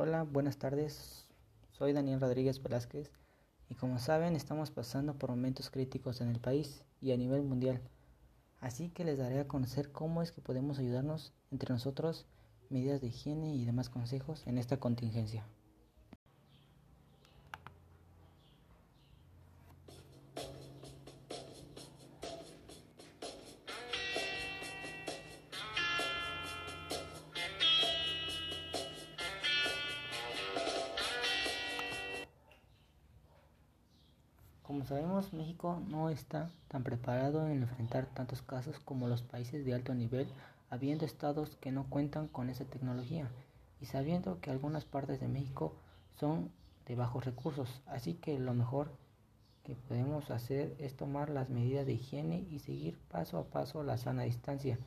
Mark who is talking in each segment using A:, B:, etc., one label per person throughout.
A: Hola, buenas tardes. Soy Daniel Rodríguez Velázquez y como saben estamos pasando por momentos críticos en el país y a nivel mundial. Así que les daré a conocer cómo es que podemos ayudarnos entre nosotros, medidas de higiene y demás consejos en esta contingencia. Como sabemos, México no está tan preparado en enfrentar tantos casos como los países de alto nivel, habiendo estados que no cuentan con esa tecnología y sabiendo que algunas partes de México son de bajos recursos. Así que lo mejor que podemos hacer es tomar las medidas de higiene y seguir paso a paso la sana distancia.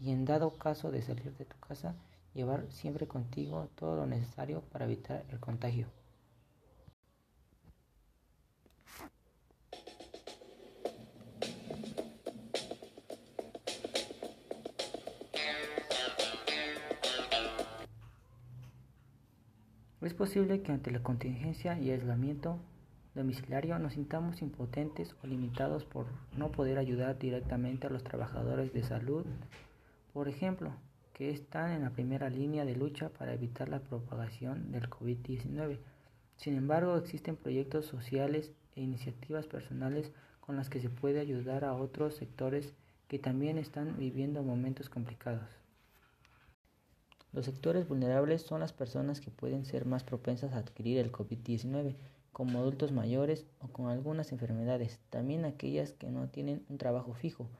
A: Y en dado caso de salir de tu casa, llevar siempre contigo todo lo necesario para evitar el contagio. Es posible que ante la contingencia y aislamiento domiciliario nos sintamos impotentes o limitados por no poder ayudar directamente a los trabajadores de salud, por ejemplo, que están en la primera línea de lucha para evitar la propagación del COVID-19. Sin embargo, existen proyectos sociales e iniciativas personales con las que se puede ayudar a otros sectores que también están viviendo momentos complicados. Los sectores vulnerables son las personas que pueden ser más propensas a adquirir el COVID-19, como adultos mayores o con algunas enfermedades, también aquellas que no tienen un trabajo fijo,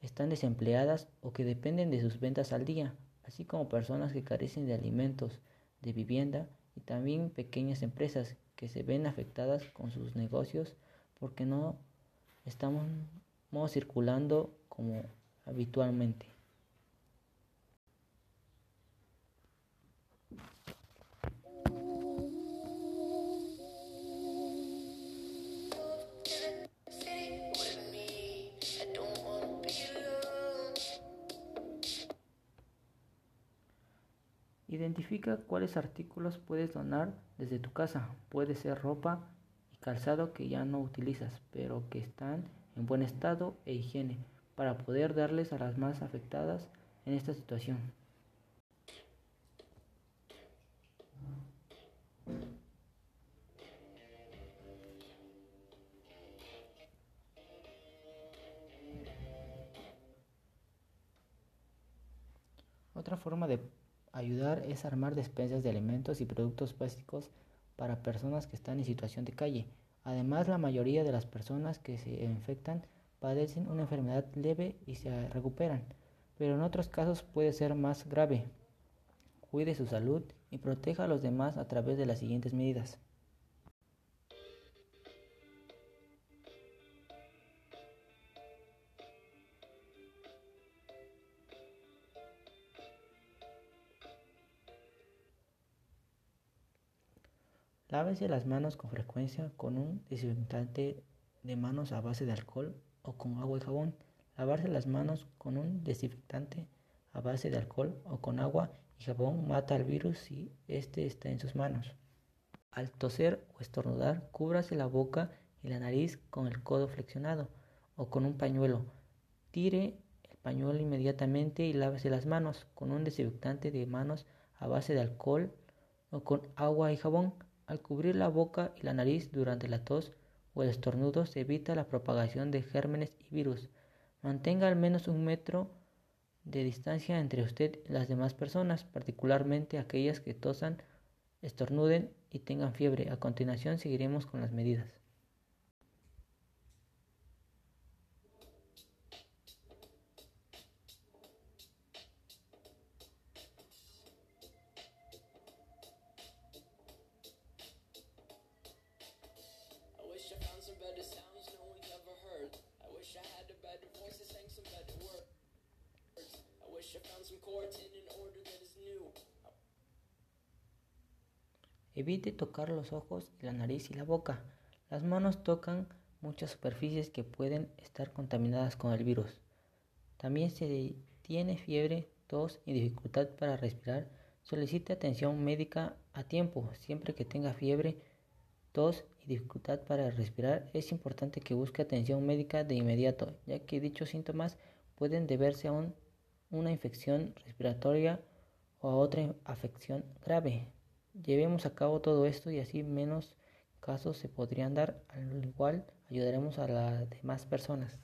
A: están desempleadas o que dependen de sus ventas al día, así como personas que carecen de alimentos, de vivienda y también pequeñas empresas que se ven afectadas con sus negocios porque no estamos circulando como habitualmente. Identifica cuáles artículos puedes donar desde tu casa. Puede ser ropa y calzado que ya no utilizas, pero que están en buen estado e higiene, para poder darles a las más afectadas en esta situación. Otra forma de Ayudar es armar despensas de alimentos y productos básicos para personas que están en situación de calle. Además, la mayoría de las personas que se infectan padecen una enfermedad leve y se recuperan, pero en otros casos puede ser más grave. Cuide su salud y proteja a los demás a través de las siguientes medidas. Lávese las manos con frecuencia con un desinfectante de manos a base de alcohol o con agua y jabón. Lavarse las manos con un desinfectante a base de alcohol o con agua y jabón mata al virus si éste está en sus manos. Al toser o estornudar, cúbrase la boca y la nariz con el codo flexionado o con un pañuelo. Tire el pañuelo inmediatamente y lávese las manos con un desinfectante de manos a base de alcohol o con agua y jabón. Al cubrir la boca y la nariz durante la tos o el estornudo se evita la propagación de gérmenes y virus. Mantenga al menos un metro de distancia entre usted y las demás personas, particularmente aquellas que tosan, estornuden y tengan fiebre. A continuación seguiremos con las medidas. Evite tocar los ojos, la nariz y la boca. Las manos tocan muchas superficies que pueden estar contaminadas con el virus. También se tiene fiebre, tos y dificultad para respirar, Solicite atención médica a tiempo. Siempre que tenga fiebre, tos y dificultad para respirar, es importante que busque atención médica de inmediato, ya que dichos síntomas pueden deberse a una infección respiratoria o a otra afección grave. Llevemos a cabo todo esto y así menos casos se podrían dar, al igual ayudaremos a las demás personas.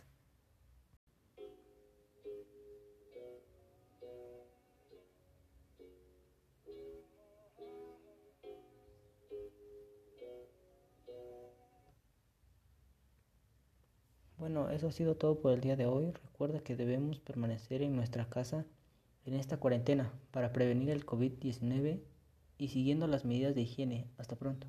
A: Bueno, eso ha sido todo por el día de hoy. Recuerda que debemos permanecer en nuestra casa en esta cuarentena para prevenir el COVID-19 y siguiendo las medidas de higiene. Hasta pronto.